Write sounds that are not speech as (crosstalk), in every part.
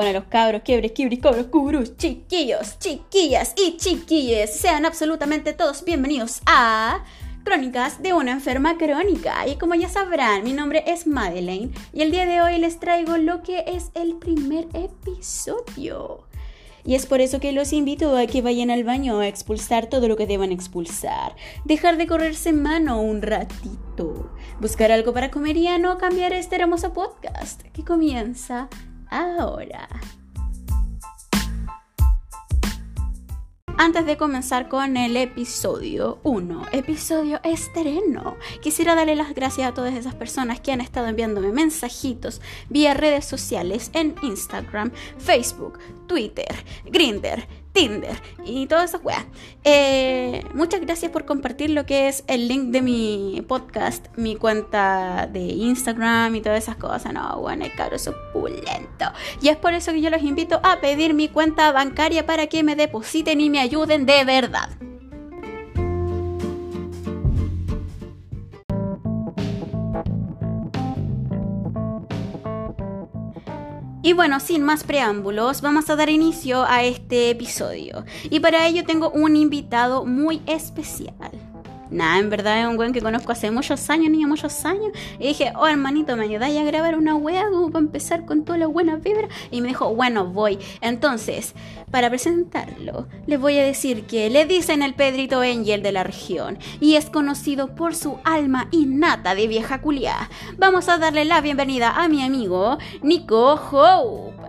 Bueno, los cabros, quiebres, quibris, cobros, cubrus, chiquillos, chiquillas y chiquilles, sean absolutamente todos bienvenidos a Crónicas de una enferma crónica. Y como ya sabrán, mi nombre es Madeleine y el día de hoy les traigo lo que es el primer episodio. Y es por eso que los invito a que vayan al baño a expulsar todo lo que deban expulsar. Dejar de correrse mano un ratito. Buscar algo para comer y a no cambiar este hermoso podcast que comienza ahora. Antes de comenzar con el episodio 1, episodio estreno, quisiera darle las gracias a todas esas personas que han estado enviándome mensajitos vía redes sociales en Instagram, Facebook, Twitter, Grinder, Tinder y todas esas weas. Eh, muchas gracias por compartir lo que es el link de mi podcast, mi cuenta de Instagram y todas esas cosas. No, bueno, el caro opulento. Y es por eso que yo los invito a pedir mi cuenta bancaria para que me depositen y me ayuden de verdad. Y bueno, sin más preámbulos, vamos a dar inicio a este episodio. Y para ello tengo un invitado muy especial. Nada, en verdad es un weón que conozco hace muchos años, niño, muchos años. Y dije, oh hermanito, ¿me ayudáis a grabar una wea como para empezar con toda la buena vibra? Y me dijo, bueno, voy. Entonces, para presentarlo, les voy a decir que le dicen el Pedrito Angel de la región y es conocido por su alma innata de vieja culia. Vamos a darle la bienvenida a mi amigo Nico Hope.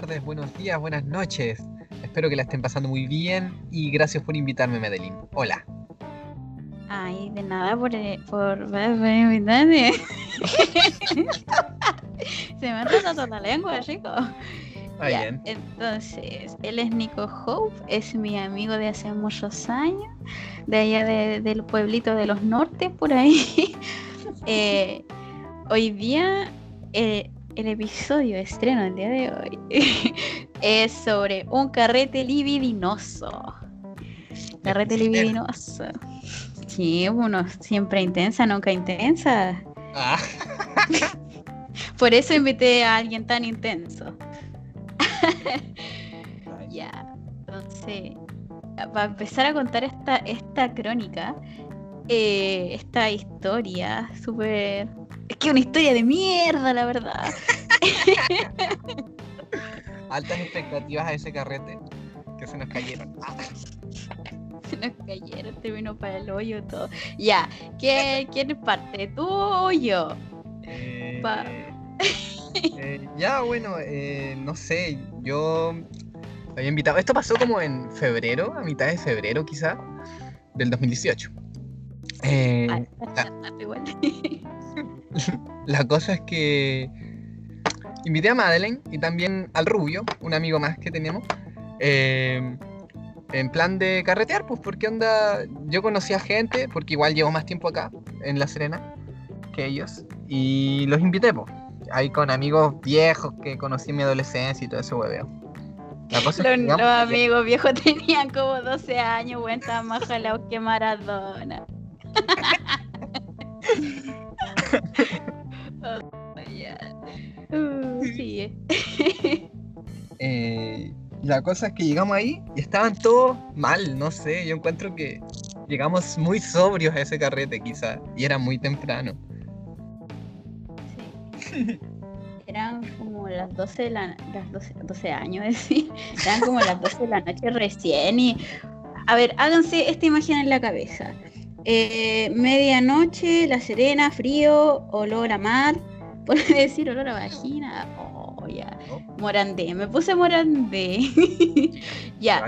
Tardes, buenos días, buenas noches. Espero que la estén pasando muy bien y gracias por invitarme, Madeline. Hola. Ay, de nada por, eh, por, por invitarme. (laughs) Se me ha toda la lengua, chico. Ya, bien. Entonces, él es Nico Hope, es mi amigo de hace muchos años, de allá de- del pueblito de los nortes, por ahí. (laughs) Eh, hoy día, eh, el episodio de estreno el día de hoy (laughs) es sobre un carrete libidinoso. Carrete libidinoso. Sí, uno siempre intensa, nunca intensa. Ah, (laughs) Por eso invité a alguien tan intenso. (laughs) Ya, entonces, para empezar a contar esta, esta crónica, eh, esta historia súper... Que una historia de mierda, la verdad. (laughs) altas expectativas a ese carrete que se nos cayeron. (laughs) Se nos cayeron, terminó para el hoyo todo. Ya, ¿quién, quién parte? ¿Tú o yo? eh, Pa- (laughs) eh, ya, bueno, eh, no sé, yo había invitado. Esto pasó como en febrero, a mitad de febrero quizá, del 2018. Eh, Ah, la- igual. (laughs) La cosa es que invité a Madeleine y también al Rubio, un amigo más que tenemos, eh, en plan de carretear, pues porque onda, yo conocí a gente, porque igual llevo más tiempo acá, en La Serena, que ellos, y los invité, pues, ahí con amigos viejos que conocí en mi adolescencia y todo ese hueveo. Los, los amigos viejos (laughs) tenían como 12 años, weón, estaban más jalados que Maradona. (laughs) Oh. Uh, sigue. (laughs) Eh, la cosa es que llegamos ahí y estaban todos mal, no sé, yo encuentro que llegamos muy sobrios a ese carrete quizá, y era muy temprano. Sí. Eran como las 12 de la las 12, 12 años, (laughs) es decir, eran como las 12 de la noche recién y a ver, háganse esta imagen en la cabeza. Eh, medianoche, La Serena, frío, olor a mar, (laughs) por decir olor a vagina. Oh, ya. Morandé, me puse Morandé. (laughs) ya,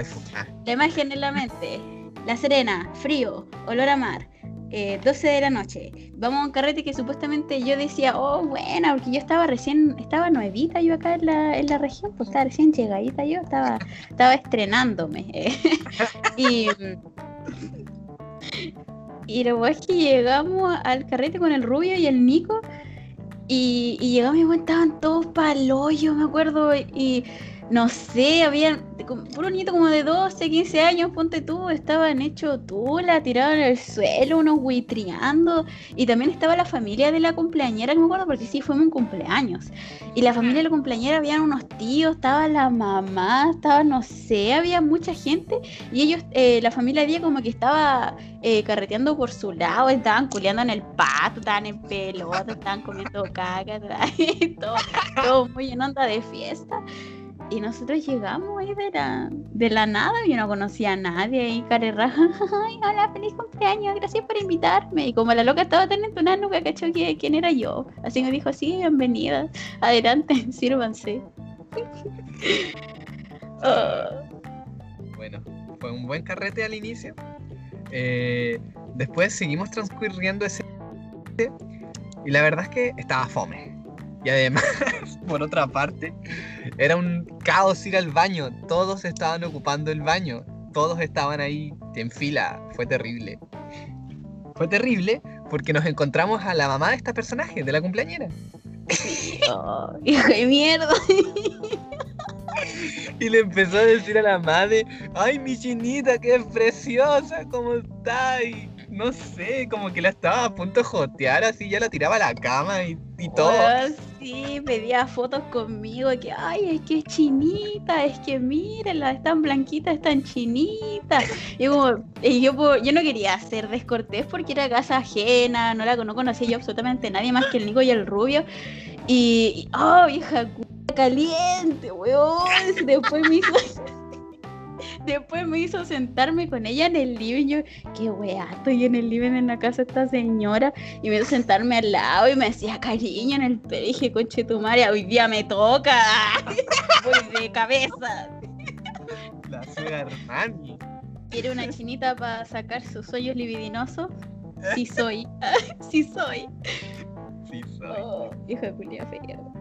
la imagen en la mente. La Serena, frío, olor a mar. eh, 12 de la noche. Vamos a un carrete que supuestamente yo decía, oh, buena, porque yo estaba recién, estaba nuevita yo acá en la, en la región, pues estaba recién llegadita yo, estaba, estaba estrenándome. (laughs) y, y lo es que llegamos al carrete con el rubio y el Nico. Y, y llegamos y estaban todos pa'l hoyo, me acuerdo. Y no sé, habían puro niñito como de 12, 15 años, ponte tú, estaban hechos tula, tirados en el suelo, unos huitriando. Y también estaba la familia de la cumpleañera, que me acuerdo porque sí, fue un cumpleaños. Y la familia de la cumpleañera, habían unos tíos, estaba la mamá, estaba, no sé, había mucha gente. Y ellos, eh, la familia había como que estaba eh, carreteando por su lado, estaban culeando en el pato, estaban en pelota, estaban comiendo caca, (laughs) todo, todo muy en onda de fiesta. Y nosotros llegamos ahí de la, de la nada, yo no conocía a nadie, y carerraja, (laughs) ay, hola, feliz cumpleaños, gracias por invitarme. Y como la loca estaba teniendo una nube, cachó que, quién era yo. Así me dijo, sí, bienvenida, adelante, (laughs) sírvanse. Ah. (laughs) Bueno, fue un buen carrete al inicio. Eh, después seguimos transcurriendo ese... Y la verdad es que estaba fome. Y además, (laughs) por otra parte, era un caos ir al baño. Todos estaban ocupando el baño. Todos estaban ahí en fila. Fue terrible. Fue terrible porque nos encontramos a la mamá de esta personaje, de la cumpleañera. Oh, hijo de mierda. Y le empezó a decir a la madre, ay mi chinita, qué preciosa, ¿cómo está? Y no sé, como que la estaba a punto de jotear, así ya la tiraba a la cama y, todo. sí, pedía fotos conmigo, que ay, es que es chinita, es que mírenla, es tan blanquita, es tan chinita. Y, como, y yo, yo no quería ser descortés porque era casa ajena, no la no conocía yo absolutamente nadie más que el Nico y el Rubio. Y, oh, hija caliente, weón. Después me hizo. Después me hizo sentarme con ella en el living. Yo, qué weá, estoy en el living en la casa de esta señora. Y me hizo sentarme al lado y me decía cariño en el pelo. Y dije, conche tu madre, hoy día me toca. (laughs) Voy de cabeza. La suega Armani. ¿Quiere una chinita para sacar sus hoyos libidinosos? Sí soy. (laughs) sí soy. Sí soy. Oh, hijo de Julia Fierro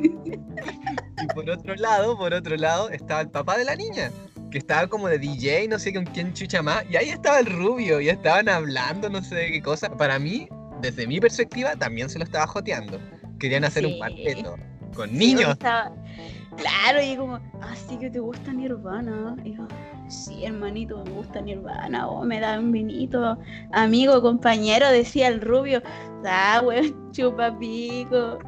y por otro lado, por otro lado, estaba el papá de la niña, que estaba como de DJ, no sé con quién chucha más, y ahí estaba el rubio, y estaban hablando, no sé de qué cosa. Para mí, desde mi perspectiva, también se lo estaba joteando. Querían hacer un cuarteto con niños. Claro, y como, así ah, que te gusta Nirvana. Y yo, sí, hermanito, me gusta Nirvana. Oh, me da un vinito. Amigo, compañero, decía el rubio. Ah, weón, chupa pico.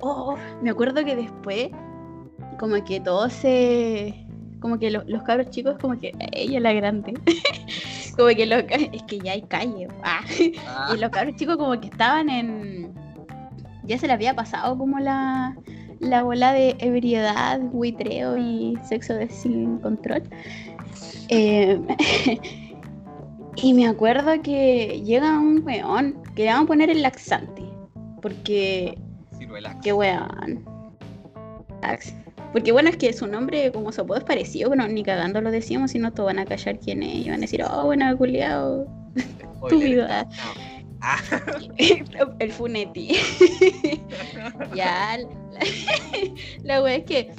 Oh, me acuerdo que después, como que todos se. Como que los cabros chicos, como que ella la grande. (laughs) como que los, es que ya hay calle. Ah. Ah. (laughs) Y los cabros chicos, como que estaban en ya se le había pasado como la, la bola de ebriedad, buitreo y sexo de sin control. Eh, (laughs) y me acuerdo que llega un weón que le vamos a poner el laxante. Porque. Qué weón. Porque bueno, es que su nombre como su apodo es parecido, pero ni cagando lo decíamos, sino todos van a callar quién es. Y van a decir, oh, bueno, culiado. tu vida. el funeti. (laughs) ya, la, (laughs) wea es que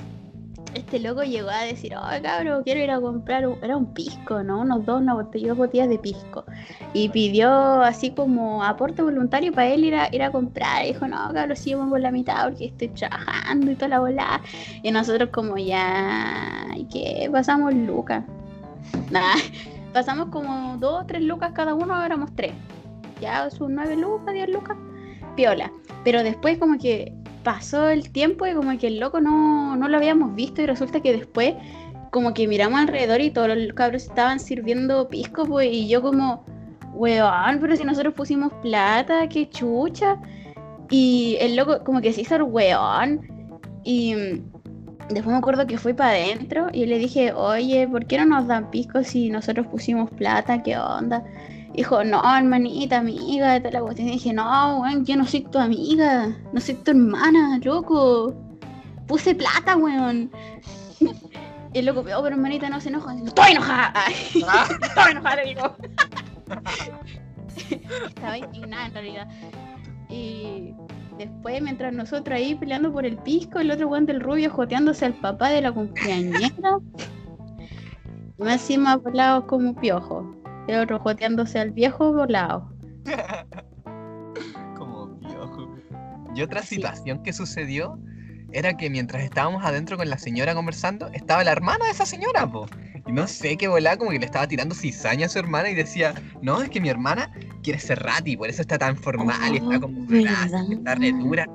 este loco llegó a decir, oh cabrón, quiero ir a comprar, un, era un pisco, ¿no? Unos dos, una botella, dos botellas de pisco. Y pidió así como aporte voluntario para él ir a, ir a comprar. Dijo, no, cabrón, sí, por la mitad porque estoy trabajando y toda la bola. Y nosotros como ya, ¿y qué? Pasamos lucas. (laughs) Nada, pasamos como dos, tres lucas cada uno, éramos tres ya sus 9 lucas, 10 lucas, piola. Pero después como que pasó el tiempo y como que el loco no, no lo habíamos visto y resulta que después como que miramos alrededor y todos los cabros estaban sirviendo pisco, pues, y yo como, weón, pero si nosotros pusimos plata, qué chucha. Y el loco como que se hizo el weón. Y después me acuerdo que fui para adentro y le dije, oye, ¿por qué no nos dan pisco si nosotros pusimos plata? ¿Qué onda? Dijo, no, hermanita, amiga, te la cuestión. Y dije, no, weón, yo no soy tu amiga, no soy tu hermana, loco. Puse plata, weón. (laughs) Y el loco, oh, pero hermanita, no se enoja. estoy enojada. (laughs) Ah. estoy enojada, le digo. (laughs) Estaba indignada en realidad. Y después, mientras nosotros ahí peleando por el pisco, el otro weón del rubio joteándose al papá de la cumpleañera. más encima volados como piojo. El otro joteándose al viejo volado. (laughs) Como viejo. Y otra situación que sucedió era que mientras estábamos adentro con la señora conversando, estaba la hermana de esa señora, po. Y no sé qué volaba, como que le estaba tirando cizaña a su hermana y decía, no, es que mi hermana quiere ser rati, por eso está tan formal y está como Oh, ¿verdad? grasa, está re dura.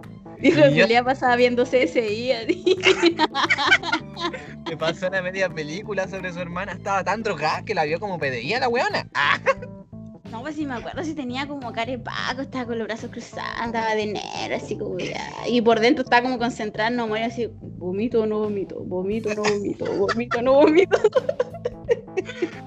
Y yo- Julia pasaba viendo CSI. así. (laughs) Me pasó una media película sobre su hermana, estaba tan drogada que la vio como PDI a la weona. Ah, No, pues sí me acuerdo si tenía como carepaco, estaba con los brazos cruzados, andaba de negro, así como ya. Y por dentro estaba como concentrada en no así, vomito, no vomito, vomito, no vomito, vomito, no vomito.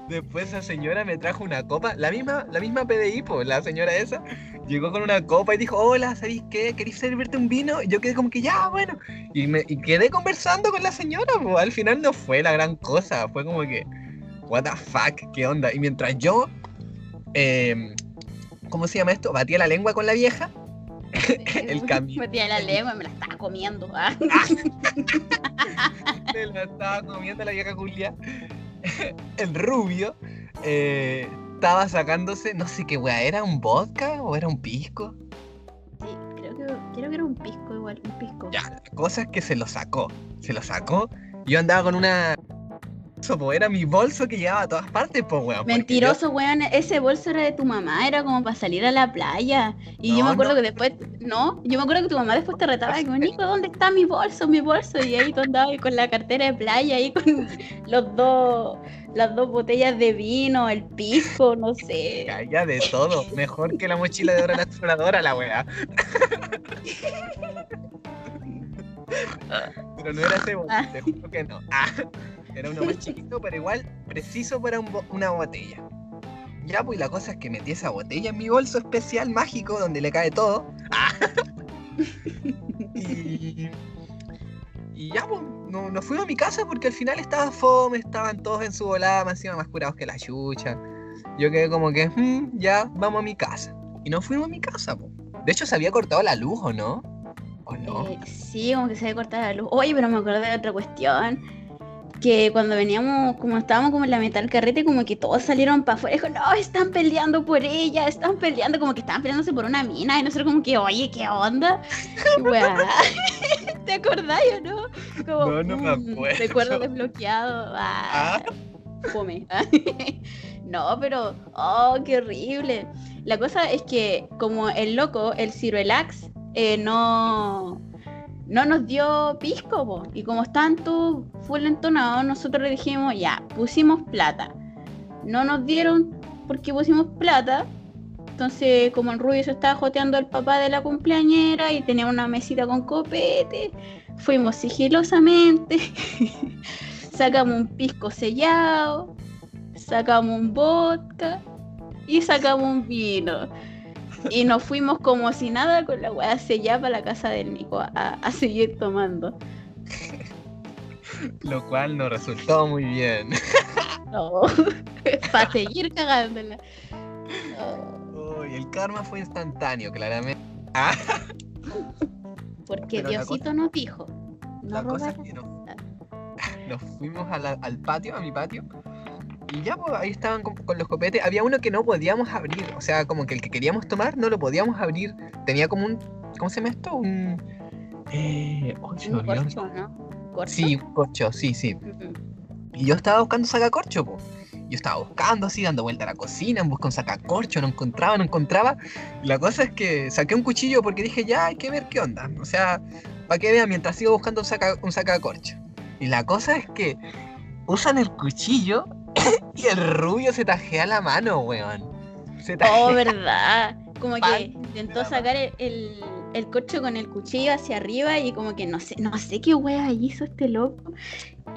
Después esa señora me trajo una copa, la misma, la misma PDI, la señora esa, llegó con una copa y dijo, hola, ¿sabéis qué? ¿Queréis servirte un vino? Y yo quedé como que ya, bueno. Y, me, y quedé conversando con la señora, al final no fue la gran cosa, fue como que, what the fuck, qué onda. Y mientras yo, em, ¿cómo se llama esto? Batía la lengua con la vieja, (laughs) El camino. Metía la lengua me la estaba comiendo. ah. (laughs) se la estaba comiendo la vieja Julia. (laughs) El rubio eh, estaba sacándose, no sé qué weá, ¿era un vodka o era un pisco? Sí, creo que, creo que era un pisco igual, un pisco. Ya, la cosa es que se lo sacó. Se lo sacó. Yo andaba con una. Era mi bolso que llevaba a todas partes, pues, weón. Mentiroso, weón, ese bolso era de tu mamá, era como para salir a la playa. Y yo me acuerdo no. que después, no, yo me acuerdo que tu mamá después te retaba, como, (laughs) Nico, ¿dónde está mi bolso, mi bolso? Y ahí tú andabas con la cartera de playa, ahí con los dos, las dos botellas de vino, el pisco, no yo sé. caía de todo. Mejor que la mochila de Dora la exploradora, la weá. (laughs) Pero no era ese bolso, Ah. te juro que no. Ah, era uno más chiquito, pero igual preciso para un bo- una botella. Ya, pues y la cosa es que metí esa botella en mi bolso especial mágico donde le cae todo. (laughs) Y, y ya, pues, no- nos fuimos a mi casa porque al final estaba fome, estaban todos en su volada, más encima más curados que la chucha. Yo quedé como que, "Mm, ya, vamos a mi casa. Y nos fuimos a mi casa, pues. De hecho, se había cortado la luz, ¿o no? ¿O no? Eh, sí, como que se había cortado la luz. Oye, pero me acordé de otra cuestión. Que cuando veníamos, como estábamos como en la mitad del carrete, como que todos salieron para afuera. Dijo, no, están peleando por ella, están peleando, como que estaban peleándose por una mina. Y nosotros como que, oye, ¿qué onda? (laughs) ¿Te acordás o no? Como, No, no me mm, acuerdo. Recuerdo desbloqueado. Ah, fome. (laughs) no, pero, oh, qué horrible. La cosa es que como el loco, el Ciruelax, eh, no, no nos dio pisco, y como estaban todos full entonados, nosotros le dijimos, ya, pusimos plata. No nos dieron porque pusimos plata. Entonces, como el rubio se estaba joteando al papá de la cumpleañera y tenía una mesita con copete, fuimos sigilosamente, (laughs) sacamos un pisco sellado, sacamos un vodka y sacamos un vino. Y nos fuimos como si nada con la weá sellada para la casa del Nico a, a seguir tomando. Lo cual no resultó muy bien. No, (laughs) para seguir cagándola. No, Uy, el karma fue instantáneo, claramente. Ah, (laughs) porque Pero Diosito nos dijo. No la cosa es que no- (laughs) nos fuimos a la- al patio, a mi patio. Y ya, pues ahí estaban con, con los copetes. Había uno que no podíamos abrir. O sea, como que el que queríamos tomar no lo podíamos abrir. Tenía como un. ¿Cómo se llama esto? Un. Eh, oh, Un corcho, ¿no? ¿Corcho? Sí, un corcho, sí, sí. Y yo estaba buscando sacacorcho, po. Yo estaba buscando así, dando vuelta a la cocina en busca de un sacacorcho, no encontraba, no encontraba. Y la cosa es que saqué un cuchillo porque dije, ya hay que ver qué onda. O sea, para que vean mientras sigo buscando un, saca, un sacacorcho. Y la cosa es que usan el cuchillo (coughs) y el rubio se tajea la mano, weón. Se tajea. Oh, verdad. Como Pan que intentó sacar el, el, el corcho con el cuchillo hacia arriba y como que no sé, no sé qué wea hizo este loco.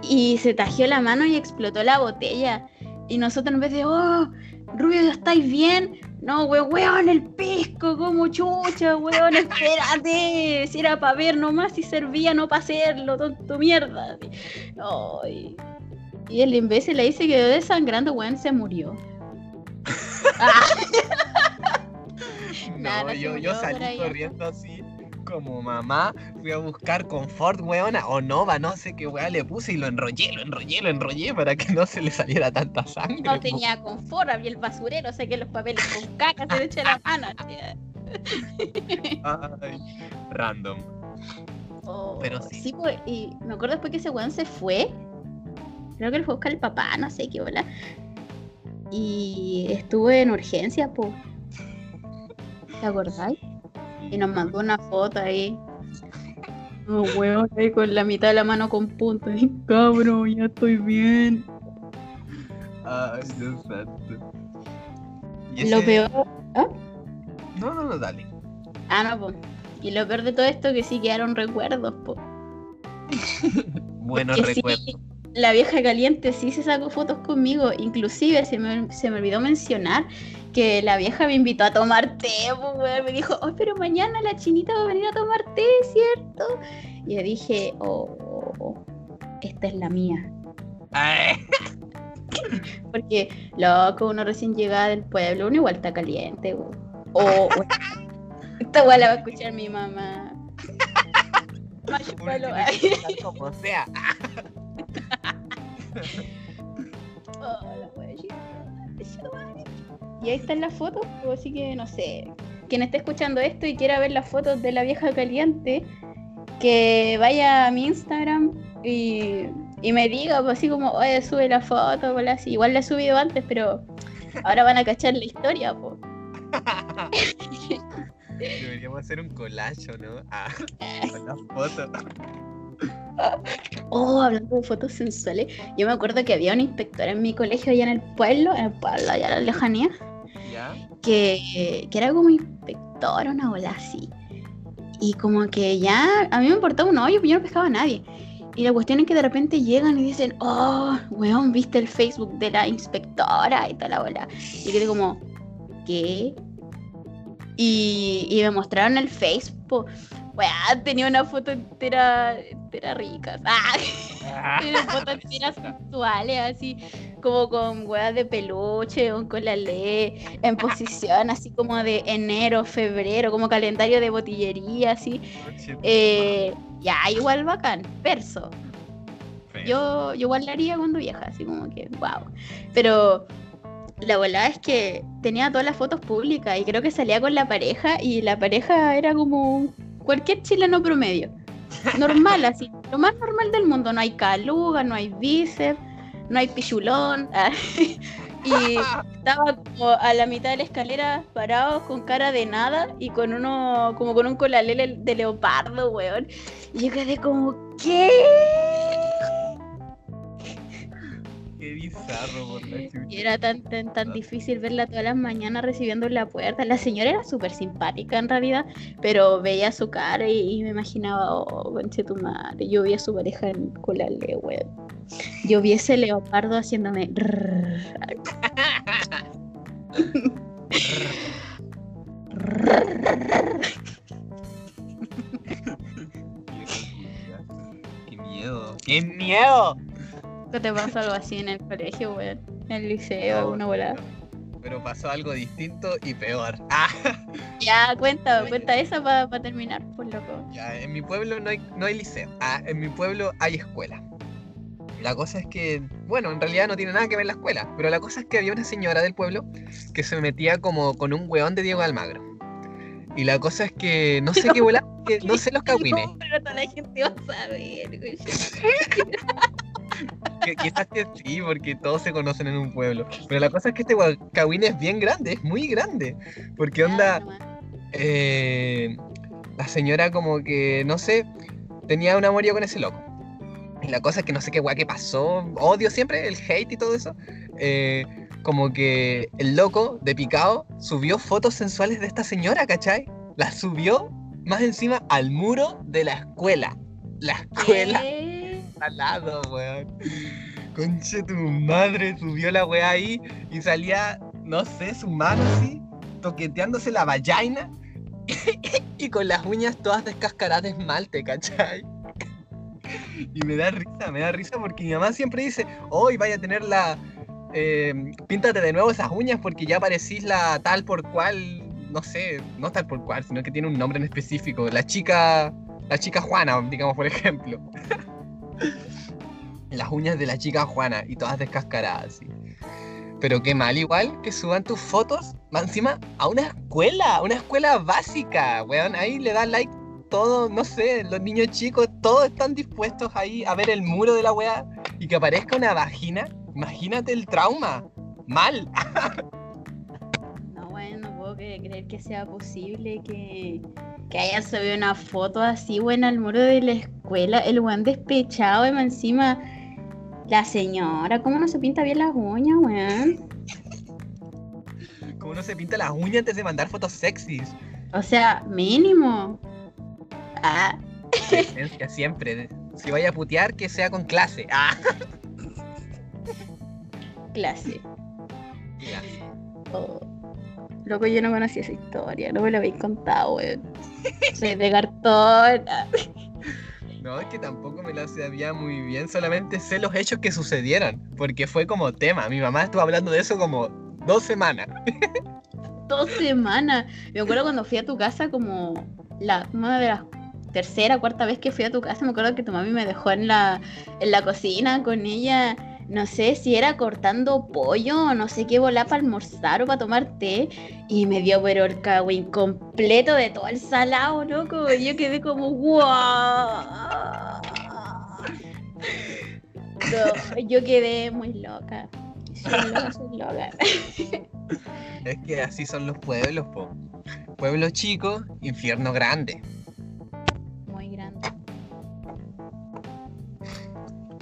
Y se tajeó la mano y explotó la botella. Y nosotros en vez de, oh, Rubio, ¿ya estáis bien? No, we- weón, el pisco, como chucha, weón, (laughs) espérate. Si era para ver nomás, si servía, no para hacerlo, tonto mierda. Ay. Y el imbécil ahí se quedó desangrando, weón, se murió. (laughs) No, Nada, no yo, yo salí corriendo así, como mamá, fui a buscar confort, weona, o nova, no sé qué weá le puse y lo enrollé, lo enrollé, lo enrollé para que no se le saliera tanta sangre. No po. tenía confort, había el basurero, sé que los papeles con caca se le eché la mano. tía. Ay, random. Oh, Pero sí. pues, y me acuerdo después que ese weón se fue. Creo que él fue a buscar al papá, no sé qué bola. Y estuve en urgencia, po. ¿Te acordáis? Y nos mandó una foto ahí. Oh, weón, ahí con la mitad de la mano con punto. Y, cabrón, ya estoy bien. Ay, Dios santo. Lo peor. No, no, no, dale. Ah, no, po. Y lo peor de todo esto que sí quedaron recuerdos, po. (laughs) Buenos sí, recuerdos. La vieja caliente sí se sacó fotos conmigo. Inclusive se me, se me olvidó mencionar que la vieja me invitó a tomar té. Me dijo, oh, pero mañana la chinita va a venir a tomar té, ¿cierto? Y yo dije, oh, oh, oh, esta es la mía. Ay, (laughs) Porque, loco, uno recién llegada del pueblo, uno igual está caliente. O, o- (laughs) esta weá la va a escuchar mi mamá. (laughs) estar como sea. Oh, la wea. Y ahí están las fotos, pues, así que no sé. Quien esté escuchando esto y quiera ver las fotos de la vieja caliente, que vaya a mi Instagram y, y me diga, pues, así como, oye, sube la foto, pues, así. Igual la he subido antes, pero ahora van a cachar la historia, pues. (laughs) Deberíamos hacer un collage, ¿o ¿no? Ah, (laughs) con las fotos. (laughs) Oh, hablando de fotos sensuales, yo me acuerdo que había un inspector en mi colegio allá en el pueblo, en el pueblo, allá en la lejanía, ¿Ya? que, que era como inspector, una bola así. Y como que ya, a mí me importaba un hoyo, yo no pescaba a nadie. Y la cuestión es que de repente llegan y dicen, oh, weón, viste el Facebook de la inspectora y toda la bola. Y quedé como, ¿qué? Y, y me mostraron el Facebook. Weón, tenía una foto entera, entera rica. ¡Ah! Tiene fotos (laughs) enteras sensuales, así como con huevas de peluche, o con la ley, en posición así como de enero, febrero, como calendario de botillería, así. Eh, ya, igual bacán, verso. Yo, yo igual la haría cuando vieja, así como que, wow. Pero la volada es que tenía todas las fotos públicas y creo que salía con la pareja y la pareja era como cualquier chileno promedio. Normal, así, lo más normal del mundo. No hay caluga, no hay bíceps, no hay pichulón. (laughs) y estaba como a la mitad de la escalera parados con cara de nada y con uno, como con un colalele de leopardo, weón. Y yo quedé como, ¿qué? Qué bizarro por la chucha. Y era tan, tan, tan difícil verla todas las mañanas recibiendo en la puerta. La señora era súper simpática en realidad, pero veía su cara y, y me imaginaba, oh, conche tu madre. Yo vi a su pareja en colale, weón. Yo vi ese leopardo haciéndome. (laughs) Qué miedo. ¡Qué miedo! ¿Qué te pasa algo así en el colegio, weón? En el liceo, alguna volada. Pero, pero pasó algo distinto y peor. Ah, (laughs) Ya, cuenta, cuenta esa para terminar, por loco. ya, en mi pueblo no hay, no hay liceo. Ah, en mi pueblo hay escuela. La cosa es que, bueno, en realidad no tiene nada que ver la escuela, pero la cosa es que había una señora del pueblo que se metía como con un weón de Diego Almagro. Y la cosa es que no sé qué (laughs) que no sé los cagüines. (laughs) No, pero toda la gente va a saber, güey. Que quizás que sí, porque todos se conocen en un pueblo. Pero la cosa es que este cagüín es bien grande, es muy grande. Porque onda, eh, la señora como que, no sé, tenía un amorío con ese loco. Y la cosa es que no sé qué guay que pasó, odio siempre el hate y todo eso. eh, como que el loco de picado subió fotos sensuales de esta señora, ¿cachai? Las subió más encima al muro de la escuela. La escuela ¿Qué? Al lado, weón. Conche tu madre, subió la weá ahí y salía, no sé, su mano así, toqueteándose la vagina (laughs) y con las uñas todas descascaradas de esmalte, ¿cachai? Y me da risa, me da risa porque mi mamá siempre dice, hoy vaya a tener la... eh, píntate de nuevo esas uñas porque ya parecís la tal por cual, no sé, no tal por cual, sino que tiene un nombre en específico, la chica, la chica Juana, digamos por ejemplo (laughs) (laughs) las uñas de la chica Juana y todas descascaradas. Pero qué mal igual que suban tus fotos, más encima, a una escuela, una escuela básica, weón. Ahí le da like todos, no sé, los niños chicos, todos están dispuestos ahí a ver el muro de la weá y que aparezca una vagina. Imagínate el trauma. Mal. (laughs) No, bueno, no que- creer que sea posible que, que hayan subido una foto así, buena al muro de la escuela. El weón despechado, y encima. La señora, ¿cómo no se pinta bien las uñas, weón? Como uno se pinta las uñas antes de mandar fotos sexys. O sea, mínimo. Ah, siempre. Si vaya a putear, que sea con clase. Ah. clase. Clase. Oh. Loco, yo no conocía esa historia, no me la habéis contado, weón. Soy de cartón. (laughs) No, es que tampoco me lo sabía muy bien, solamente sé los hechos que sucedieron, porque fue como tema. Mi mamá estuvo hablando de eso como dos semanas. (laughs) Dos semanas. Me acuerdo cuando fui a tu casa como la una de las tercera, cuarta vez que fui a tu casa, me acuerdo que tu mami me dejó en la, en la cocina con ella, no sé si era cortando pollo o no sé qué volá para almorzar o para tomar té, y me dio pero el cagüín completo de todo el salado, loco, y yo quedé como ¡guau! Yo quedé muy loca, soy loca. Es que así son los pueblos, po. Pueblo chico, infierno grande.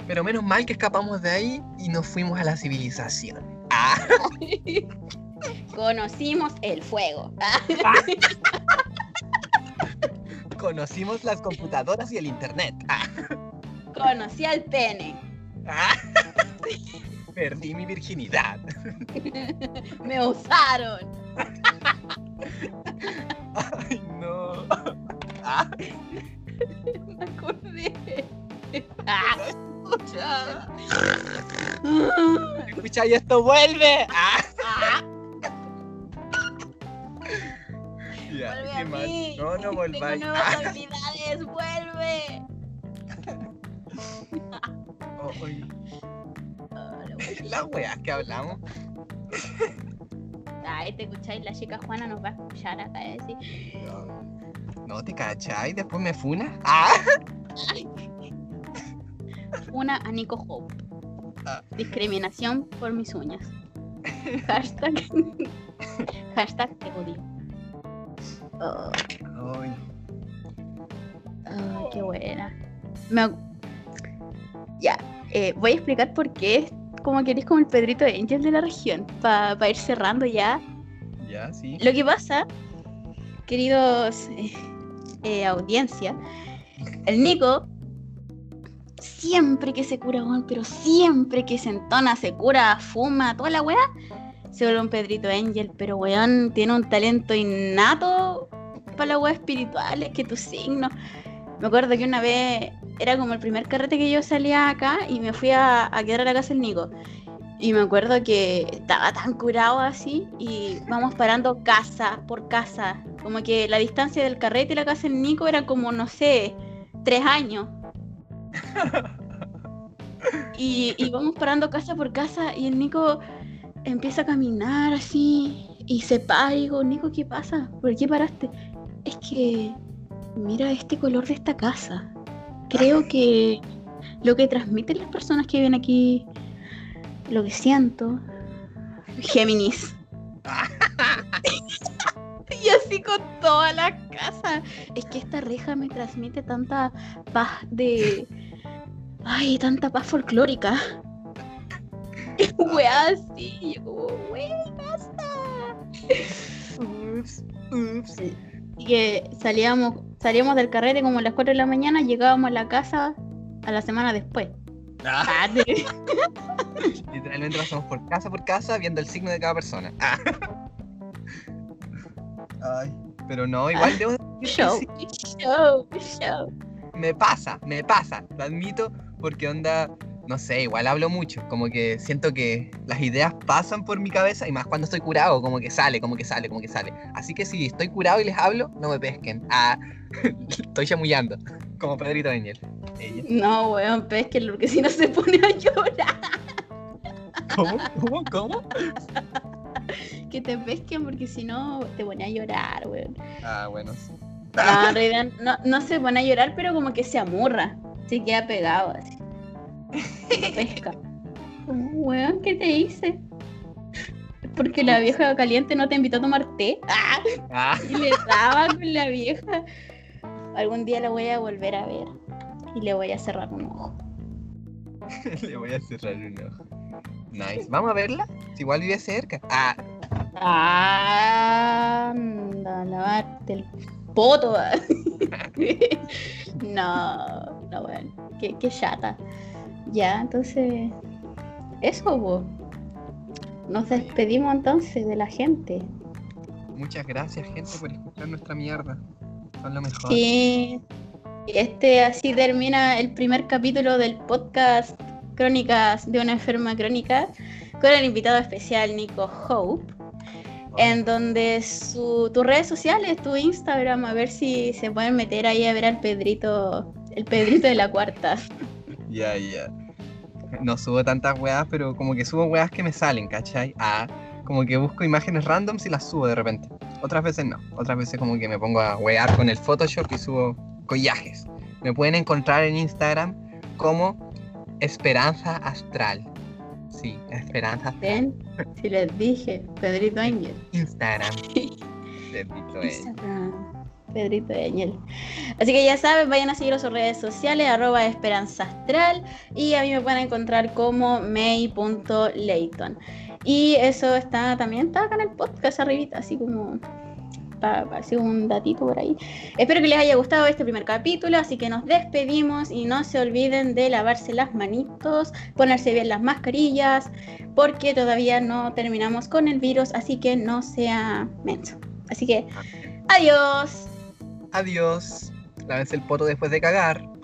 Pero menos mal que escapamos de ahí y nos fuimos a la civilización. Ah, (laughs) Conocimos el fuego. (laughs) conocimos las computadoras y el internet. Ah, Conocí al pene. ah. (laughs) Perdí mi virginidad. Me usaron. Ay, no. Ah, Me acordé. Escucha. Escucha y esto vuelve. Ah. Ya, Vuelve qué mal. mí. No, no Tengo volváis. nuevas Ah. (laughs) habilidades. Vuelve. Oh, (laughs) wea. Las weas que hablamos. Ay, te escucháis, la chica Juana nos va a escuchar acá y decir. No, no te cachai, después me funa. Ah. Una a Nico Hope. Ah. Discriminación por mis uñas. (laughs) Hashtag. Hashtag te odio. Oh, Ay, oh, qué buena. Me Ya, eh, voy a explicar por qué como que eres como el Pedrito Angel de la región. Para ir cerrando ya. ya, sí. Lo que pasa, queridos eh, eh, audiencia, el Nico siempre que se cura, weón, pero siempre que se entona, se cura, fuma, toda la weá, se vuelve un Pedrito Angel, pero weón tiene un talento innato para la weá espiritual, es que tu signo. Me acuerdo que una vez era como el primer carrete que yo salía acá y me fui a, a quedar a la casa del Nico. Y me acuerdo que estaba tan curado así y vamos parando casa por casa. Como que la distancia del carrete y la casa del Nico era como, no sé, tres años. (laughs) Y, y vamos parando casa por casa y el Nico empieza a caminar así y se para y digo, Nico, ¿qué pasa? ¿Por qué paraste? Es que mira este color de esta casa. Creo (laughs) que lo que transmiten las personas que viven aquí, lo que siento, Géminis. (laughs) y así con toda la casa. Es que esta reja me transmite tanta paz de... Ay, tanta paz folclórica. (laughs) Wea así. Yo como, wea, basta. Ups, ups. Y que salíamos, salíamos del carrete como a las 4 de la mañana, llegábamos a la casa a la semana después. Ah, Ah, (laughs) literalmente pasamos por casa por casa viendo el signo de cada persona. Ah. (laughs) Ay, pero no, igual debo decir (laughs) que show, sí, (laughs) show, show. me pasa, me pasa, lo admito, porque onda, no sé, igual hablo mucho, como que siento que las ideas pasan por mi cabeza y más cuando estoy curado, como que sale, como que sale, como que sale. Así que si estoy curado y les hablo, no me pesquen. Ah, (laughs) estoy chamullando, como Pedrito. Ella. No, weón, pesque porque si no se pone a llorar. ¿Cómo? ¿Cómo? ¿Cómo? Que te pesquen porque si no te pone a llorar, weón. Ah, bueno, sí. No, en (laughs) realidad no, no se pone a llorar, pero como que se amurra. Se queda pegado así. Pesca. Como, (laughs) weón, ¿qué te hice? Porque la vieja caliente no te invitó a tomar té. ¡Ah! (laughs) Ah, Y le daba con la vieja. Algún día la voy a volver a ver. Y le voy a cerrar un ojo. le voy a cerrar un ojo. Nice. ¿Vamos a verla? Si igual vive cerca. Ah, Anda, lavarte el poto. (laughs) no, no, bueno. Qué, qué chata. Ya, entonces. Eso, bo. Nos despedimos entonces de la gente. muchas gracias, gente, por escuchar nuestra mierda. Son lo mejor. Y este así termina el primer capítulo del podcast Crónicas de una enferma crónica con el invitado especial Nico Hope, en donde su, tus redes sociales, tu Instagram, a ver si se pueden meter ahí a ver al Pedrito, el Pedrito de la (laughs) cuarta. Ya, ya. No subo tantas weas, pero como que subo weas que me salen, ¿cachai? Ah, como que busco imágenes randoms y las subo de repente. Otras veces no. Otras veces como que me pongo a wear con el Photoshop y subo collajes. Me pueden encontrar en Instagram como Esperanza Astral. Sí, Esperanza. ¿Ven? Si les dije, Pedrito Ángel. Instagram. (laughs) Pedrito. Instagram, Pedrito Añel. Así que ya saben, vayan a seguir a sus redes sociales, arroba Esperanza Astral, y a mí me pueden encontrar como may.leighton. Y eso está también está acá en el podcast arribita, así como hacer un datito por ahí. Espero que les haya gustado este primer capítulo, así que nos despedimos y no se olviden de lavarse las manitos, ponerse bien las mascarillas, porque todavía no terminamos con el virus, así que no sea menso. Así que adiós. Adiós. Lávense el poto después de cagar.